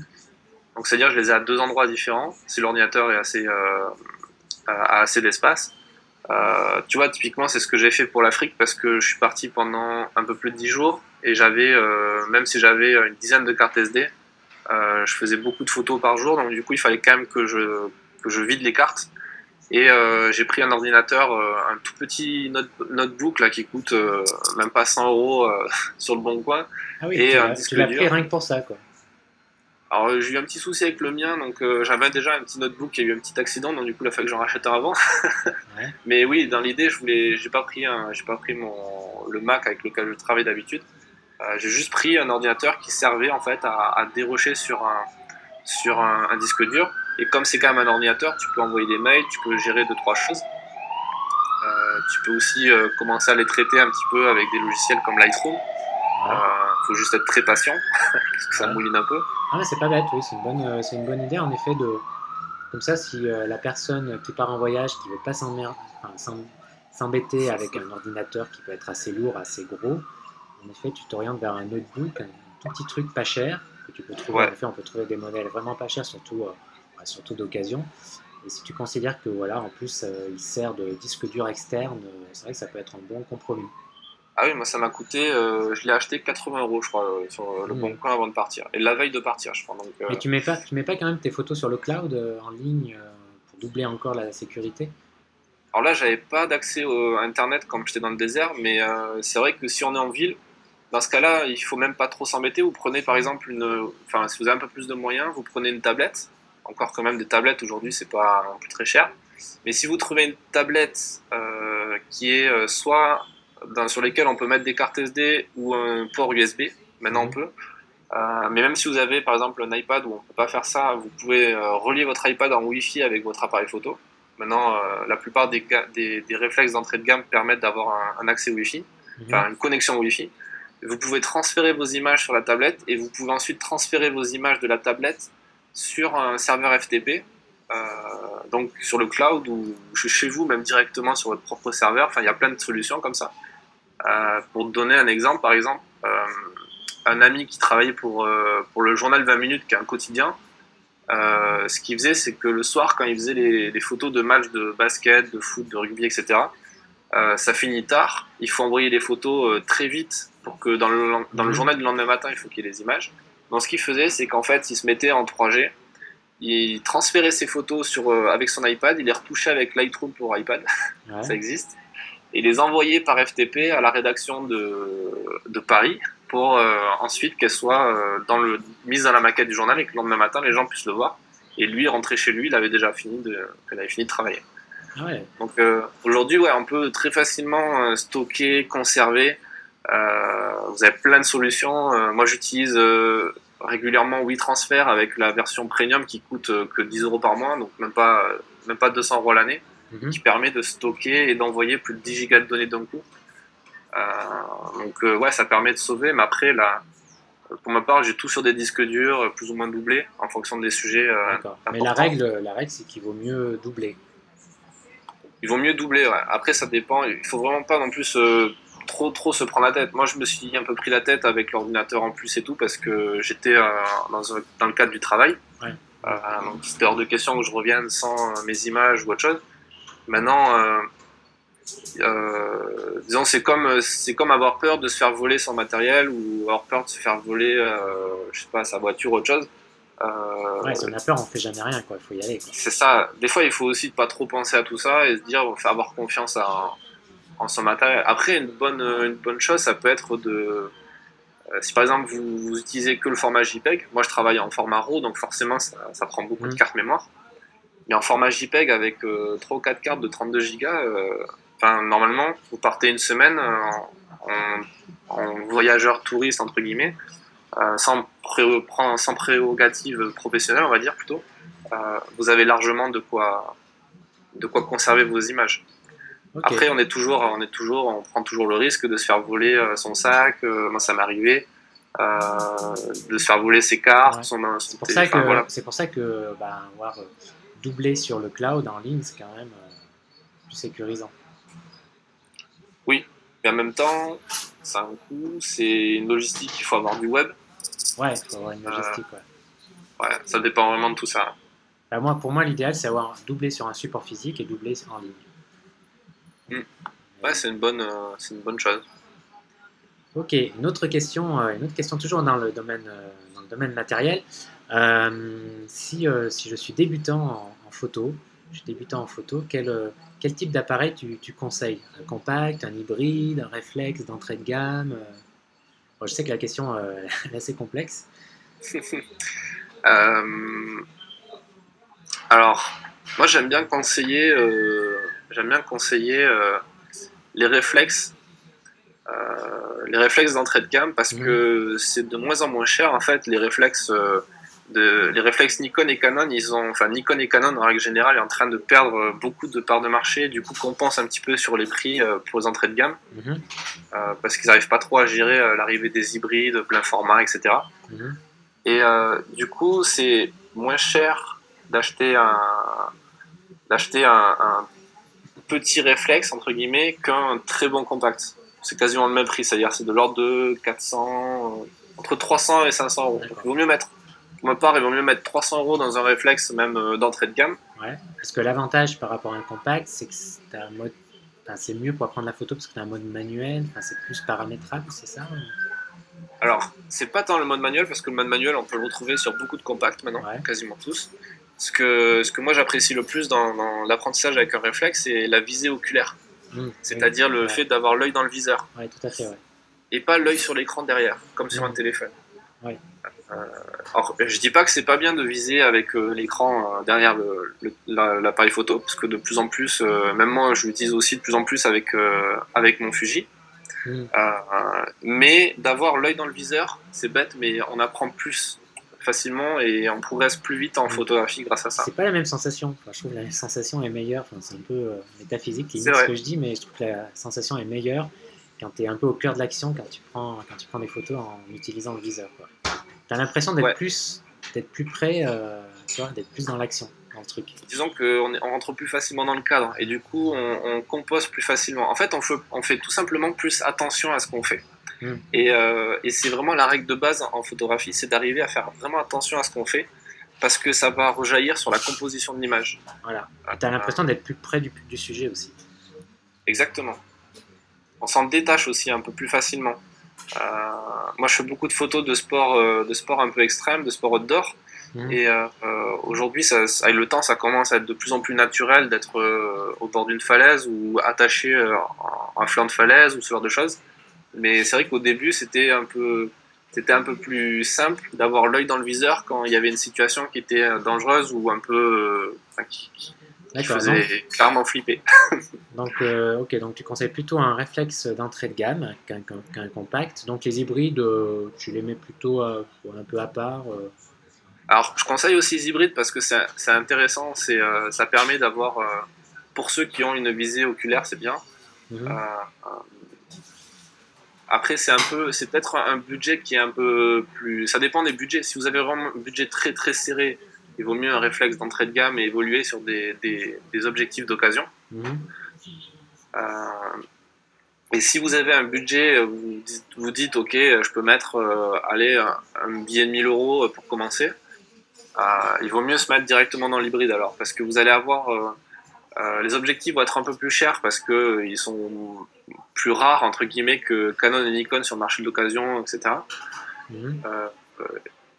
Donc c'est-à-dire je les ai à deux endroits différents si l'ordinateur est assez, euh, a assez d'espace. Euh, tu vois, typiquement, c'est ce que j'ai fait pour l'Afrique parce que je suis parti pendant un peu plus de dix jours et j'avais, euh, même si j'avais une dizaine de cartes SD, euh, je faisais beaucoup de photos par jour, donc du coup, il fallait quand même que je, je vide les cartes. Et euh, j'ai pris un ordinateur, un tout petit notebook là qui coûte même pas 100 euros sur le bon coin. Ah oui, et tu l'as pris rien que pour ça, quoi. Alors j'ai eu un petit souci avec le mien, donc euh, j'avais déjà un petit notebook qui a eu un petit accident, donc du coup il a fallu que j'en rachète un avant. Mais oui, dans l'idée, je voulais, j'ai pas pris un, j'ai pas pris mon le Mac avec lequel je travaille d'habitude. Euh, j'ai juste pris un ordinateur qui servait en fait à, dérocher sur un sur un, disque dur. Et comme c'est quand même un ordinateur, tu peux envoyer des mails, tu peux gérer deux trois choses. Euh, tu peux aussi commencer à les traiter un petit peu avec des logiciels comme Lightroom. Il faut juste être très patient parce que ça mouline un peu. Ah, c'est pas bête, oui, c'est une, bonne, euh, c'est une bonne idée en effet de. Comme ça, si euh, la personne qui part en voyage, qui veut pas s'embêter avec un ordinateur qui peut être assez lourd, assez gros, en effet, tu t'orientes vers un notebook, un tout petit truc pas cher, que tu peux trouver. En effet, on peut trouver des modèles vraiment pas chers, surtout, euh, surtout d'occasion. Et si tu considères que voilà, en plus, il sert de disque dur externe, c'est vrai que ça peut être un bon compromis. Ah oui, moi ça m'a coûté, euh, je l'ai acheté 80 euros je crois euh, sur euh, le bon coin avant de partir. Et la veille de partir je crois. Donc, Mais tu mets, pas, tu mets pas quand même tes photos sur le cloud en ligne pour doubler encore la sécurité? Alors là j'avais pas d'accès à internet quand j'étais dans le désert, mais c'est vrai que si on est en ville, dans ce cas-là il faut même pas trop s'embêter. Vous prenez par exemple une, enfin si vous avez un peu plus de moyens, vous prenez une tablette. Encore quand même des tablettes aujourd'hui c'est pas plus très cher. Mais si vous trouvez une tablette qui est soit sur lesquels on peut mettre des cartes SD ou un port USB. Maintenant, on mhm. peut. Euh, mais même si vous avez par exemple un iPad où on ne peut pas faire ça, vous pouvez euh, relier votre iPad en Wi-Fi avec votre appareil photo. Maintenant, euh, la plupart des, des, réflexes d'entrée de gamme permettent d'avoir un, accès Wi-Fi, mhm. enfin une connexion Wi-Fi. Vous pouvez transférer vos images sur la tablette et vous pouvez ensuite transférer vos images de la tablette sur un serveur FTP, donc sur le cloud ou chez vous, même directement sur votre propre serveur. Enfin, il y a plein de solutions comme ça. Euh, pour te donner un exemple, par exemple, euh, un ami qui travaillait pour, pour le journal 20 minutes, qui est un quotidien. ce qu'il faisait, c'est que le soir, quand il faisait les, les, photos de matchs de basket, de foot, de rugby, etc., ça finit tard. Il faut envoyer les photos très vite pour que dans le, dans le mhm. journal du lendemain matin, il faut qu'il y ait les images. Donc ce qu'il faisait, c'est qu'en fait, il se mettait en 3G, il transférait ses photos sur, euh, avec son iPad, il les retouchait avec Lightroom pour iPad, ça existe, et les envoyait par FTP à la rédaction de, de Paris pour euh, ensuite qu'elles soient euh, dans le, mises dans la maquette du journal et que le lendemain matin, les gens puissent le voir. Et lui, rentrer chez lui, il avait déjà fini de, il avait fini de travailler. Ah Donc aujourd'hui, ouais, on peut très facilement stocker, conserver vous avez plein de solutions. Euh, moi, j'utilise euh, régulièrement WeTransfer avec la version premium qui coûte que 10 euros par mois, donc même pas, même pas 200 euros l'année, mhm. qui permet de stocker et d'envoyer plus de 10 gigas de données d'un coup. donc ouais, ça permet de sauver, mais après, là, pour ma part, j'ai tout sur des disques durs, plus ou moins doublés, en fonction des sujets. Mais la règle, la règle c'est qu'il vaut mieux doubler. Il vaut mieux doubler, ouais. Après, ça dépend. Il faut vraiment pas non plus trop trop se prendre la tête. Moi, je me suis un peu pris la tête avec l'ordinateur en plus et tout parce que j'étais euh, dans, dans, le cadre du travail. Euh, donc c'était hors de question que je revienne sans mes images ou autre chose. Maintenant, euh, disons, c'est comme c'est comme avoir peur de se faire voler son matériel ou avoir peur de se faire voler, je sais pas, sa voiture ou autre chose. ouais, si on a peur, on fait jamais rien, quoi. Il faut y aller. C'est ça. Des fois, il faut aussi pas trop penser à tout ça et se dire, avoir confiance à, en son matériel. Après, une bonne, une bonne chose, ça peut être de. Euh, si par exemple vous, utilisez que le format JPEG, moi je travaille en format RAW, donc forcément ça, prend beaucoup de mm. cartes mémoire. Mais en format JPEG avec 3 euh, ou 4 cartes de 32 Go, euh, enfin, normalement vous partez une semaine en, voyageur touriste, entre guillemets, sans, pré sans prérogative professionnelle, on va dire plutôt. vous avez largement de quoi, de quoi conserver vos images. Après, on est toujours, on est toujours, on prend toujours le risque de se faire voler euh, son sac. Euh, moi, ça m'est arrivé. Euh, de se faire voler ses cartes, son, C'est pour, ça que, c'est pour ça que bah, avoir doublé sur le cloud en ligne, c'est quand même plus sécurisant. Oui, mais en même temps, ça a un coût, c'est une logistique, il faut avoir du web. Ouais, il faut avoir une logistique, ouais. ouais. ça dépend vraiment de tout ça. Bah, moi, pour moi, l'idéal, c'est avoir doublé sur un support physique et doublé en ligne. Mm. Ouais, c'est une bonne, euh, c'est une bonne chose. Ok, une autre question, euh, une autre question toujours dans le domaine, euh, dans le domaine matériel. si, si je suis débutant en, photo, je suis débutant en photo, quel, quel type d'appareil tu, tu, conseilles? Un compact, un hybride, un réflexe d'entrée de gamme Je sais que la question est assez complexe. alors, moi j'aime bien conseiller j'aime bien conseiller euh, les réflexes, euh, les réflexes d'entrée de gamme parce mhm. que c'est de moins en moins cher en fait les réflexes. Euh, de, les réflexes Nikon et Canon, ils ont, enfin Nikon et Canon en règle générale est en train de perdre beaucoup de parts de marché, du coup compense un petit peu sur les prix pour les entrées de gamme, mhm. parce qu'ils n'arrivent pas trop à gérer l'arrivée des hybrides, plein format, etc. Et mhm. du coup c'est moins cher d'acheter un d'acheter un, petit réflexe, entre guillemets, qu'un très bon contact. C'est quasiment le même prix, c'est-à-dire c'est de l'ordre de 400, euh, entre 300 et 500 euros. il vaut mieux mettre, pour ma part, il vaut mieux mettre 300 euros dans un réflexe, même euh, d'entrée de gamme. Ouais, parce que l'avantage par rapport à un compact, c'est que c'est un mode. c'est mieux pour prendre la photo parce que tu un mode manuel, enfin, c'est plus paramétrable, c'est ça Alors, c'est pas tant le mode manuel parce que le mode manuel, on peut le retrouver sur beaucoup de compacts maintenant, quasiment tous. Ce que, ce que moi j'apprécie le plus dans, l'apprentissage avec un réflexe, c'est la visée oculaire. Mmh. C'est-à-dire le fait d'avoir l'œil dans le viseur. tout à fait, Et pas l'œil sur l'écran derrière, comme sur mmh. un téléphone. Euh, alors, je dis pas que c'est pas bien de viser avec euh, l'écran euh, derrière l'appareil photo, parce que de plus en plus, même moi je l'utilise aussi de plus en plus avec, avec mon Fuji. Mmh. mais d'avoir l'œil dans le viseur, c'est bête, mais on apprend plus facilement et on progresse plus vite en mm. photographie grâce à ça. C'est pas la même sensation. je trouve que la sensation est meilleure. Enfin, c'est un peu euh, métaphysique ce que je dis, mais je trouve que la sensation est meilleure quand tu es un peu au cœur de l'action, quand, tu prends, quand tu prends des photos en utilisant le viseur. Tu as l'impression d'être plus, d'être plus près, euh, d'être plus dans l'action. Dans le truc. Disons qu'on on rentre plus facilement dans le cadre et du coup on, compose plus facilement. En fait, on fait, on fait tout simplement plus attention à ce qu'on fait. Mm. Et, et c'est vraiment la règle de base en photographie, c'est d'arriver à faire vraiment attention à ce qu'on fait parce que ça va rejaillir sur la composition de l'image. Voilà. Tu as l'impression d'être plus près du, du, sujet aussi. Exactement. On s'en détache aussi un peu plus facilement. Euh, moi, je fais beaucoup de photos de sport, euh, de sport un peu extrême, de sport outdoor. Mmh. Et euh, aujourd'hui, avec le temps, ça commence à être de plus en plus naturel d'être au bord d'une falaise ou attaché à un flanc de falaise ou ce genre de choses. Mais c'est vrai qu'au début, c'était un peu c'était un peu plus simple d'avoir l'œil dans le viseur quand il y avait une situation qui était dangereuse ou un peu qui, faisait clairement flipper. donc, euh, ok, donc tu conseilles plutôt un réflexe d'entrée de gamme qu'un compact. Donc les hybrides, euh, tu les mets plutôt euh, un peu à part. Alors, je conseille aussi les hybrides parce que c'est intéressant. C'est ça permet d'avoir, pour ceux qui ont une visée oculaire, c'est bien. Mhm. Après, c'est un peu, c'est peut-être un budget qui est un peu plus. Ça dépend des budgets. Si vous avez vraiment un budget très très serré, il vaut mieux un réflexe d'entrée de gamme et évoluer sur des, des, objectifs d'occasion. Euh, et si vous avez un budget, vous dites, vous dites ok, je peux mettre euh, allez, un, billet de 1000 euros pour commencer. Euh, il vaut mieux se mettre directement dans l'hybride alors, parce que vous allez avoir les objectifs vont être un peu plus chers parce que ils sont plus rares entre guillemets que Canon et Nikon sur le marché de l'occasion, etc. Mhm.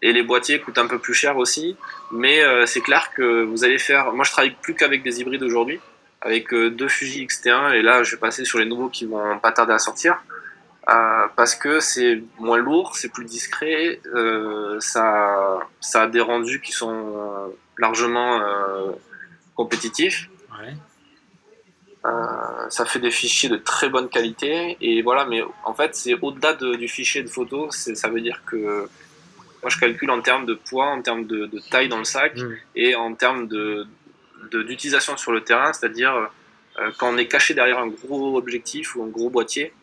et les boîtiers coûtent un peu plus cher aussi, mais c'est clair que vous allez faire. Moi, je travaille plus qu'avec des hybrides aujourd'hui avec euh, deux Fuji X-T1 et là je vais passer sur les nouveaux qui vont pas tarder à sortir euh, parce que c'est moins lourd, c'est plus discret, euh, ça, ça a des rendus qui sont largement compétitifs. Ça fait des fichiers de très bonne qualité et voilà mais en fait c'est au-delà du fichier de photo ça veut dire que moi je calcule en termes de poids en termes de, taille dans le sac mmh. et en termes de, d'utilisation sur le terrain, c'est-à-dire euh, quand on est caché derrière un gros objectif ou un gros boîtier,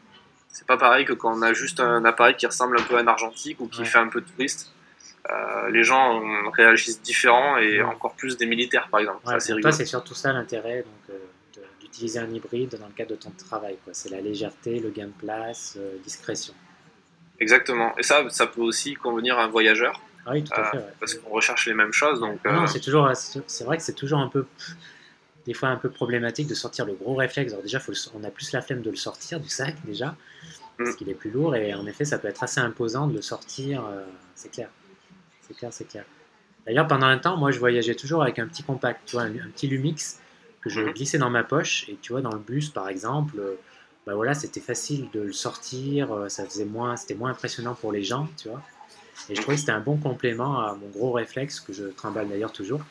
c'est pas pareil que quand on a juste un appareil qui ressemble un peu à un argentique ou qui fait un peu touriste. Euh, les gens réagissent différents et encore plus des militaires par exemple. c'est toi, c'est surtout ça l'intérêt euh, d'utiliser un hybride dans le cadre de ton travail. C'est la légèreté, le gain de place, discrétion. Exactement. Et ça, ça peut aussi convenir à un voyageur ah oui, tout à fait. Parce qu'on recherche les mêmes choses. Donc, non, euh, c'est toujours, c'est vrai que c'est toujours un peu, des fois un peu problématique de sortir le gros réflexe. Alors déjà, faut on a plus la flemme de le sortir du sac déjà, parce mm. qu'il est plus lourd et en effet, ça peut être assez imposant de le sortir. Euh, c'est clair, c'est clair, c'est clair. D'ailleurs, pendant un temps, moi, je voyageais toujours avec un petit compact, tu vois, un, petit Lumix que je mm-hmm. glissais dans ma poche et tu vois, dans le bus, par exemple. Euh, bah voilà, c'était facile de le sortir, ça faisait moins, c'était moins impressionnant pour les gens, tu vois. Et je trouvais que c'était un bon complément à mon gros réflexe, que je trimballe d'ailleurs toujours.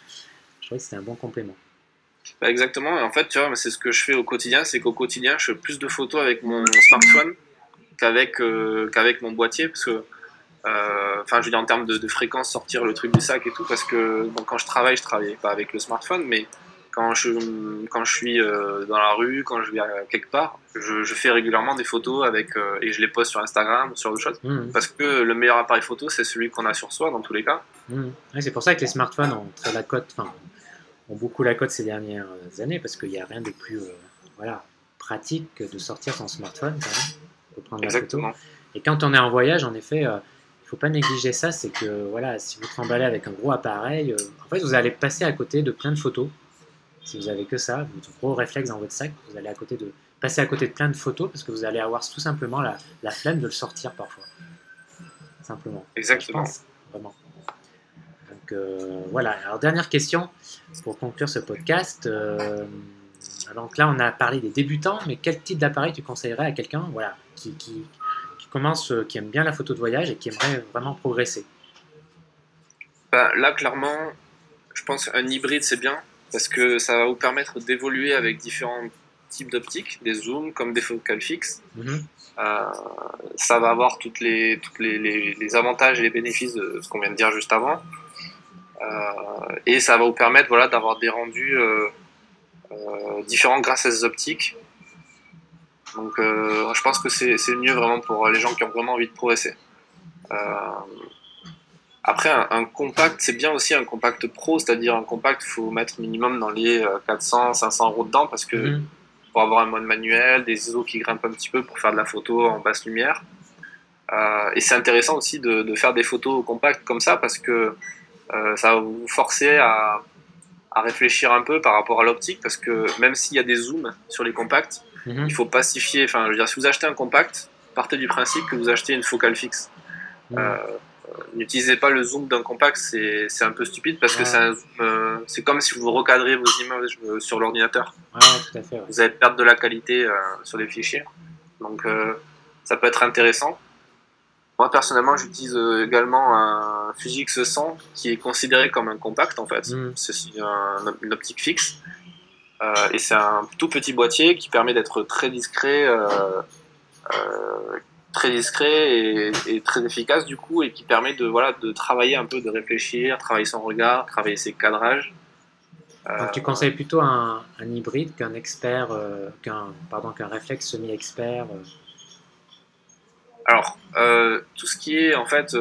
Je trouvais que c'était un bon complément. Bah exactement, en fait, tu vois, c'est ce que je fais au quotidien, c'est qu'au quotidien, je fais plus de photos avec mon smartphone qu'avec euh, qu'avec mon boîtier, parce que, euh, enfin, je veux dire en termes de, fréquence, sortir le truc du sac et tout, parce que quand je travaille, je travaille pas avec le smartphone, mais quand je, quand je suis euh, dans la rue, quand je vais quelque part, je, fais régulièrement des photos avec, euh, et je les poste sur Instagram ou sur autre chose. Mmh. Parce que le meilleur appareil photo, c'est celui qu'on a sur soi dans tous les cas. Mmh. c'est pour ça que les smartphones ont, la cote, ont beaucoup la cote ces dernières années, parce qu'il n'y a rien de plus euh, voilà, pratique que de sortir son smartphone pour prendre Exactement. la photo. Et quand on est en voyage, en effet, faut pas négliger ça, c'est que voilà, si vous tremballez avec un gros appareil, en fait, vous allez passer à côté de plein de photos si vous avez que ça, votre gros réflexe dans votre sac, vous allez à côté de, passer à côté de plein de photos parce que vous allez avoir tout simplement la, la flemme de le sortir parfois. Simplement. Exactement. vraiment. Donc euh, voilà. Alors dernière question pour conclure ce podcast. Euh, donc là, on a parlé des débutants, mais quel type d'appareil tu conseillerais à quelqu'un voilà, qui, qui, commence, qui aime bien la photo de voyage et qui aimerait vraiment progresser ben, Là, clairement, je pense qu'un hybride, c'est bien parce que ça va vous permettre d'évoluer avec différents types d'optiques, des zooms comme des focales fixes. Mhm. Euh, ça va avoir toutes les, toutes les, les, avantages et les bénéfices de ce qu'on vient de dire juste avant. Euh, et ça va vous permettre voilà, d'avoir des rendus euh, différents grâce à ces optiques. Donc je pense que c'est mieux vraiment pour les gens qui ont vraiment envie de progresser. Après, un, compact, c'est bien aussi un compact pro, c'est-à-dire un compact, il faut mettre minimum dans les 400, euh, 500 euros dedans parce que mhm. pour avoir un mode manuel, des ISO qui grimpent un petit peu pour faire de la photo en basse lumière. et c'est intéressant aussi de, de, faire des photos compactes comme ça parce que ça va vous forcer à, à, réfléchir un peu par rapport à l'optique parce que même s'il y a des zooms sur les compacts, mhm. il faut pacifier. Enfin, je veux dire, si vous achetez un compact, partez du principe que vous achetez une focale fixe. Mhm. N'utilisez pas le zoom d'un compact, c'est un peu stupide parce que euh, c'est comme si vous recadrez vos images euh, sur l'ordinateur. Vous allez perdre de la qualité euh, sur les fichiers. Donc ça peut être intéressant. Moi personnellement, j'utilise également un Fuji X100 qui est considéré comme un compact en fait. Mm. C'est une optique fixe. Et c'est un tout petit boîtier qui permet d'être très discret, très discret et, très efficace du coup et qui permet de voilà de travailler un peu de réfléchir travailler son regard travailler ses cadrages. Donc tu conseilles plutôt un, hybride qu'un expert euh, qu'un pardon qu'un réflexe semi expert euh alors euh, tout ce qui est en fait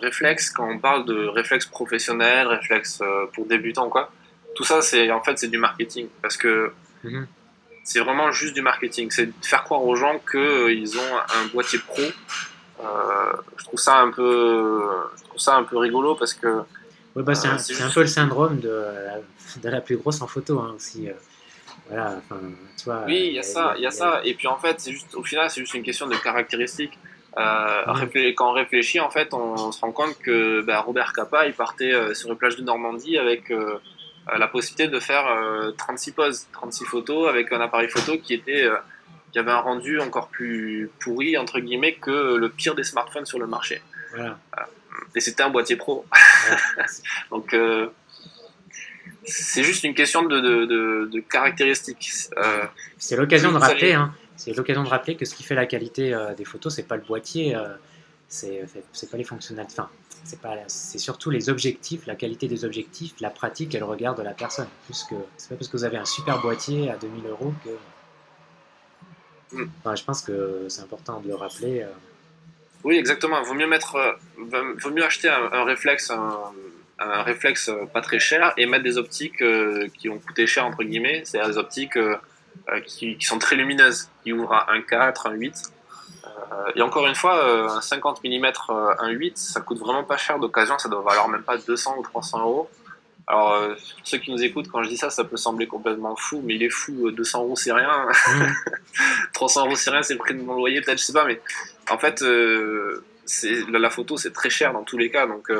réflexe quand on parle de réflexe professionnel réflexe pour débutants quoi tout ça c'est en fait c'est du marketing parce que mhm c'est vraiment juste du marketing. C'est de faire croire aux gens qu'ils euh, ont un boîtier pro. Euh, je trouve ça un peu, je trouve ça un peu rigolo parce que. bah, c'est un, euh, peu le syndrome de, de, la plus grosse en photo hein, aussi. voilà, tu vois, oui, il y a ça, il y a ça. Et puis en fait, c'est juste, au final, c'est juste une question de caractéristiques. Quand on réfléchit, en fait, on, se rend compte que bah, Robert Capa, il partait sur les plages de Normandie avec euh, la possibilité de faire 36 euh, poses, 36 photos avec un appareil photo qui était euh, qui avait un rendu encore plus pourri entre guillemets que le pire des smartphones sur le marché. Et c'était un boîtier pro. Donc c'est juste une question de, de, caractéristiques. c'est l'occasion de rappeler, hein, c'est l'occasion de rappeler que ce qui fait la qualité des photos, c'est pas le boîtier, c'est pas les fonctionnalités. Enfin, c'est pas c'est surtout les objectifs, la qualité des objectifs, la pratique et le regard de la personne. Puisque c'est pas parce que vous avez un super boîtier à 2000 euros que. Hmm. je pense que c'est important de le rappeler. Euh. Oui, exactement. Vaut mieux mettre, euh, vaut mieux acheter un, réflexe, un, réflexe pas très cher et mettre des optiques euh, qui ont coûté cher entre guillemets, c'est-à-dire des optiques qui, qui, sont très lumineuses, qui ouvrent à 1,4, 1,8 euh, et encore une fois, euh, un 50 mm 1.8, ça coûte vraiment pas cher d'occasion, ça doit valoir même pas 200 ou 300 euros. Alors, euh, ceux qui nous écoutent, quand je dis ça, ça peut sembler complètement fou, mais il est fou, 200 euros c'est rien, 300 euros c'est rien, c'est le prix de mon loyer, peut-être, je sais pas, mais en fait, la photo c'est très cher dans tous les cas, donc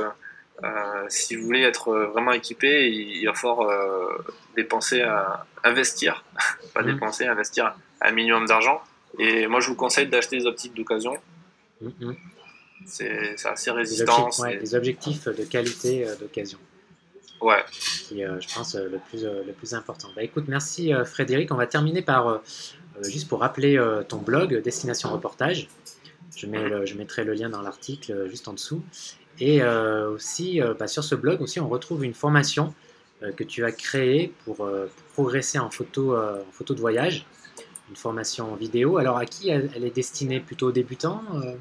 si vous voulez être vraiment équipé, il, va falloir dépenser, à, investir, pas mmh. dépenser, investir un minimum d'argent. Et moi, je vous conseille d'acheter des optiques d'occasion. Mm-hmm. C'est assez résistant. Des, objectifs de qualité euh, d'occasion. Ouais. Qui, euh, je pense, euh, le, plus, le plus important. Bah, écoute, merci Frédéric. On va terminer par, juste pour rappeler ton blog, Destination Reportage. Je, mets je mettrai le lien dans l'article juste en dessous. Et aussi, bah, sur ce blog aussi, on retrouve une formation que tu as créée pour, pour progresser en photo, en photo de voyage une formation vidéo. Alors à qui elle, est destinée? Plutôt aux débutants euh?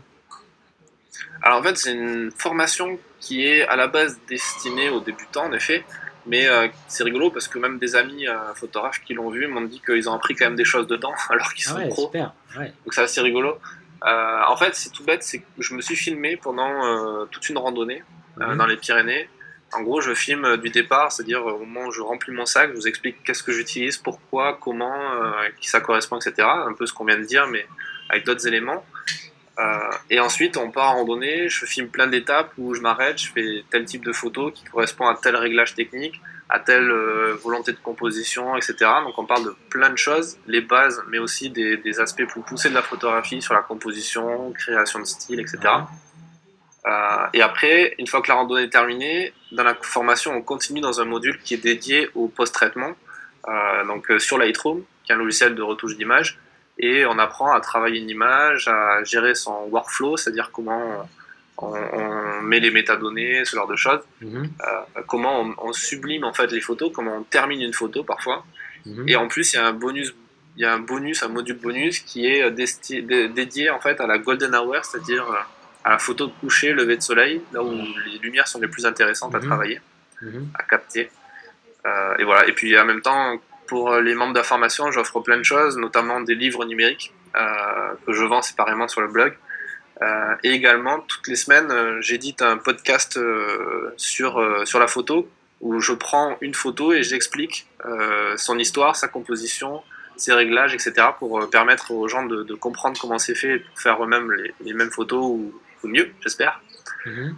Alors en fait, c'est une formation qui est à la base destinée aux débutants, en effet. Mais euh, c'est rigolo parce que même des amis euh, photographes qui l'ont vu m'ont dit qu'ils ont appris quand même des choses dedans alors qu'ils sont ah pros. Donc c'est assez rigolo. en fait, c'est tout bête, c'est que je me suis filmé pendant toute une randonnée mhm. dans les Pyrénées en gros, je filme euh, du départ, c'est-à-dire au moment où je remplis mon sac, je vous explique qu'est-ce que j'utilise, pourquoi, comment, euh, qui ça correspond, etc. Un peu ce qu'on vient de dire, mais avec d'autres éléments. Euh, et ensuite, on part en randonnée, je filme plein d'étapes où je m'arrête, je fais tel type de photo qui correspond à tel réglage technique, à telle volonté de composition, etc. Donc on parle de plein de choses, les bases, mais aussi des, des aspects plus poussés de la photographie sur la composition, création de style, etc. Euh, et après, une fois que la randonnée est terminée, dans la formation, on continue dans un module qui est dédié au post-traitement, euh, donc euh, sur Lightroom, qui est un logiciel de retouche d'image, et on apprend à travailler une image, à gérer son workflow, c'est-à-dire comment on, met les métadonnées, ce genre de choses, mhm. comment on, sublime en fait les photos, comment on termine une photo parfois. Mhm. Et en plus, il y a un bonus, il y a un bonus, un module bonus qui est dédié en fait à la golden hour, c'est-à-dire à la photo de coucher, lever de soleil, là où les lumières sont les plus intéressantes à mhm. travailler, mhm. à capter. Euh, et voilà. Et puis en même temps, pour les membres de la formation, j'offre plein de choses, notamment des livres numériques euh, que je vends séparément sur le blog. et également, toutes les semaines, j'édite un podcast sur, sur la photo où je prends une photo et j'explique son histoire, sa composition, ses réglages, etc. pour permettre aux gens de, comprendre comment c'est fait et pour faire eux-mêmes les, mêmes photos ou, mieux, j'espère. Mhm.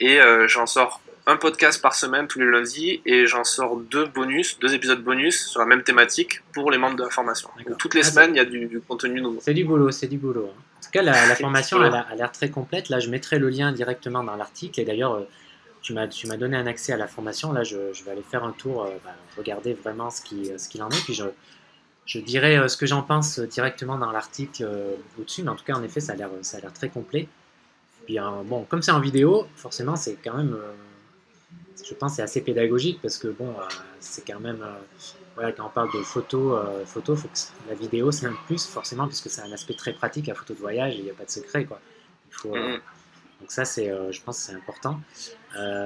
et j'en sors un podcast par semaine tous les lundis et j'en sors deux bonus, deux épisodes bonus sur la même thématique pour les membres de la formation. toutes les ah, semaines, il y a du, contenu nouveau. C'est du boulot, c'est du boulot. Hein. En tout cas, la, formation a, l'air très complète. Là, je mettrai le lien directement dans l'article et d'ailleurs, euh, tu m'as, tu m'as donné un accès à la formation. Là, je, vais aller faire un tour, euh, bah, regarder vraiment ce, qui, ce qu'il en est. Puis je, je dirai euh, ce que j'en pense directement dans l'article au-dessus. Mais en tout cas, en effet, ça a l'air, ça a l'air très complet. Puis bon, comme c'est en vidéo, forcément, c'est quand même je pense c'est assez pédagogique parce que bon, euh, c'est quand même, euh, voilà, quand on parle de photo, euh, photo, faut que la vidéo c'est un plus forcément puisque c'est un aspect très pratique, la photo de voyage, il n'y a pas de secret quoi. Il faut, mm-hmm. donc ça c'est, je pense c'est important.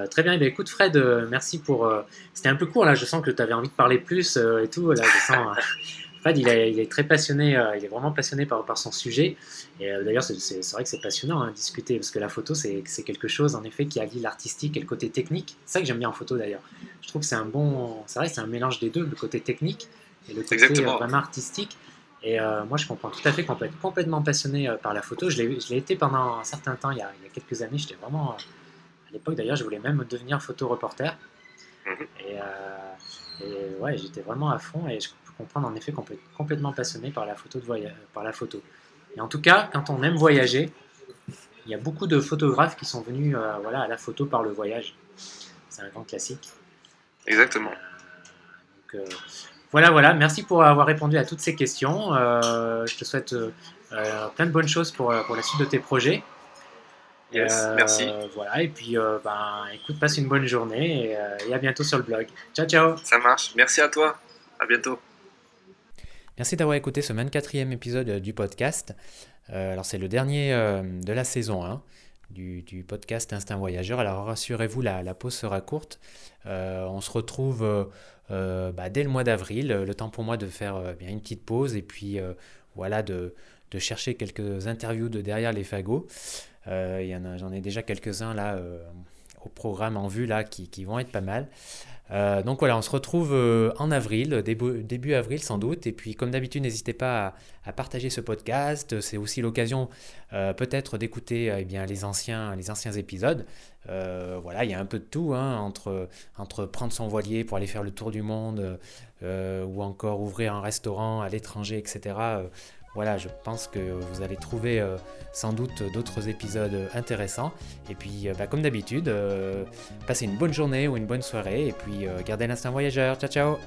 très bien, eh écoute Fred, merci pour. C'était un peu court là, je sens que tu avais envie de parler plus et tout. Là, je sens. Fred, il, est très passionné, euh, il est vraiment passionné par, par son sujet. Et euh, d'ailleurs, c'est vrai que c'est passionnant hein, discuter, parce que la photo, c'est quelque chose, en effet, qui allie l'artistique et le côté technique. C'est ça que j'aime bien en photo, d'ailleurs. Je trouve que c'est un bon... C'est vrai c'est un mélange des deux, le côté technique et le côté euh, vraiment artistique. Et moi, je comprends tout à fait qu'on peut être complètement passionné par la photo. Je l'ai été pendant un certain temps, il y a, il y a quelques années. J'étais vraiment... à l'époque, d'ailleurs, je voulais même devenir photo-reporter. Mhm. Et, et, ouais, j'étais vraiment à fond et je comprendre en effet qu'on peut être complètement passionné par la photo. De voyage, par la photo. Et en tout cas, quand on aime voyager, il y a beaucoup de photographes qui sont venus euh, voilà, à la photo par le voyage. C'est un grand classique. Exactement. Euh, donc, euh, voilà, voilà. Merci pour avoir répondu à toutes ces questions. je te souhaite plein de bonnes choses pour, pour la suite de tes projets. Yes, merci. Voilà, et puis ben, écoute, passe une bonne journée et, et à bientôt sur le blog. Ciao, ciao. Ça marche. Merci à toi. À bientôt. Merci d'avoir écouté ce 24e épisode euh, du podcast. Euh, alors c'est le dernier euh, de la saison 1 du, podcast Instinct Voyageur. Alors rassurez-vous, la, pause sera courte. on se retrouve bah, dès le mois d'avril, le temps pour moi de faire une petite pause et puis voilà de, chercher quelques interviews de derrière les fagots. J'en ai déjà quelques-uns là au programme en vue là qui vont être pas mal. Euh, donc voilà, on se retrouve euh, en avril, début, avril sans doute. Et puis comme d'habitude, n'hésitez pas à, partager ce podcast. C'est aussi l'occasion euh, peut-être d'écouter eh les anciens, épisodes. voilà, il y a un peu de tout hein, entre prendre son voilier pour aller faire le tour du monde ou encore ouvrir un restaurant à l'étranger, etc. Voilà, je pense que vous allez trouver euh, sans doute d'autres épisodes intéressants. Et puis, euh, bah, comme d'habitude, euh, passez une bonne journée ou une bonne soirée. Et puis, gardez l'instinct voyageur. Ciao, ciao